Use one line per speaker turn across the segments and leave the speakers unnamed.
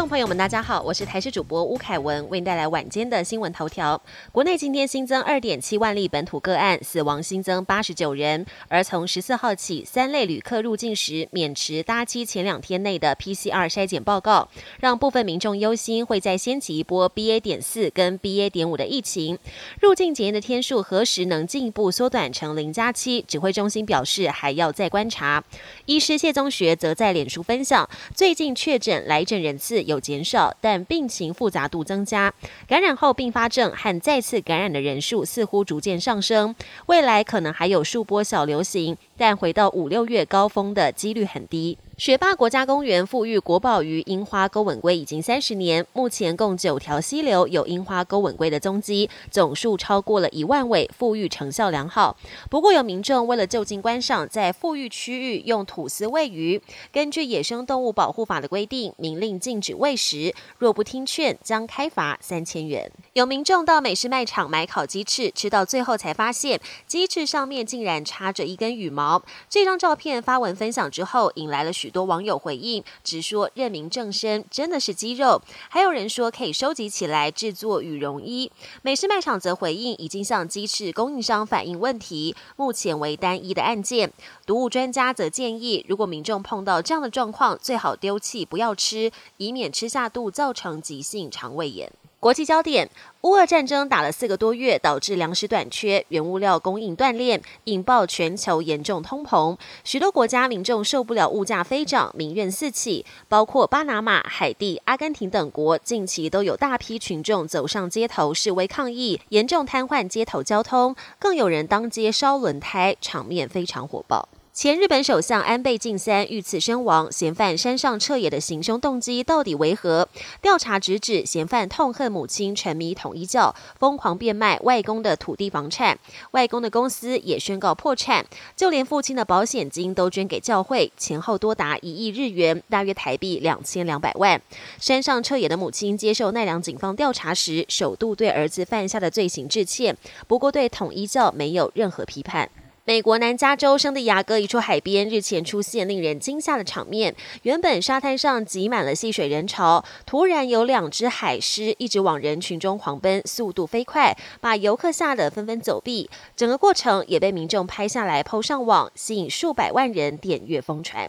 众朋友们，大家好，我是台视主播吴凯文，为您带来晚间的新闻头条。国内今天新增二点七万例本土个案，死亡新增八十九人。而从十四号起，三类旅客入境时免持搭机前两天内的 PCR 筛检报告，让部分民众忧心会再掀起一波 BA. 点四跟 BA. 点五的疫情。入境检验的天数何时能进一步缩短成零加七？指挥中心表示还要再观察。医师谢宗学则在脸书分享，最近确诊来诊人次。有减少，但病情复杂度增加，感染后并发症和再次感染的人数似乎逐渐上升，未来可能还有数波小流行，但回到五六月高峰的几率很低。雪霸国家公园富裕国宝鱼樱花钩吻龟已经三十年，目前共九条溪流有樱花钩吻龟的踪迹，总数超过了一万尾，富裕成效良好。不过有民众为了就近观赏，在富裕区域用吐司喂鱼。根据野生动物保护法的规定，明令禁止喂食，若不听劝，将开罚三千元。有民众到美式卖场买烤鸡翅，吃到最后才发现鸡翅上面竟然插着一根羽毛。这张照片发文分享之后，引来了许。多网友回应，直说认明正身真的是鸡肉，还有人说可以收集起来制作羽绒衣。美式卖场则回应，已经向鸡翅供应商反映问题，目前为单一的案件。毒物专家则建议，如果民众碰到这样的状况，最好丢弃，不要吃，以免吃下肚造成急性肠胃炎。国际焦点：乌俄战争打了四个多月，导致粮食短缺、原物料供应断裂，引爆全球严重通膨。许多国家民众受不了物价飞涨，民怨四起。包括巴拿马、海地、阿根廷等国，近期都有大批群众走上街头示威抗议，严重瘫痪街头交通，更有人当街烧轮胎，场面非常火爆。前日本首相安倍晋三遇刺身亡，嫌犯山上彻野的行凶动机到底为何？调查直指嫌犯痛恨母亲沉迷统一教，疯狂变卖外公的土地房产，外公的公司也宣告破产，就连父亲的保险金都捐给教会，前后多达一亿日元，大约台币两千两百万。山上彻野的母亲接受奈良警方调查时，首度对儿子犯下的罪行致歉，不过对统一教没有任何批判。美国南加州圣地亚哥一处海边日前出现令人惊吓的场面。原本沙滩上挤满了戏水人潮，突然有两只海狮一直往人群中狂奔，速度飞快，把游客吓得纷纷走避。整个过程也被民众拍下来抛上网，吸引数百万人点阅疯传。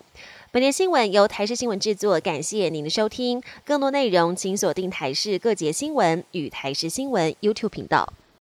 本节新闻由台视新闻制作，感谢您的收听。更多内容请锁定台视各节新闻与台视新闻 YouTube 频道。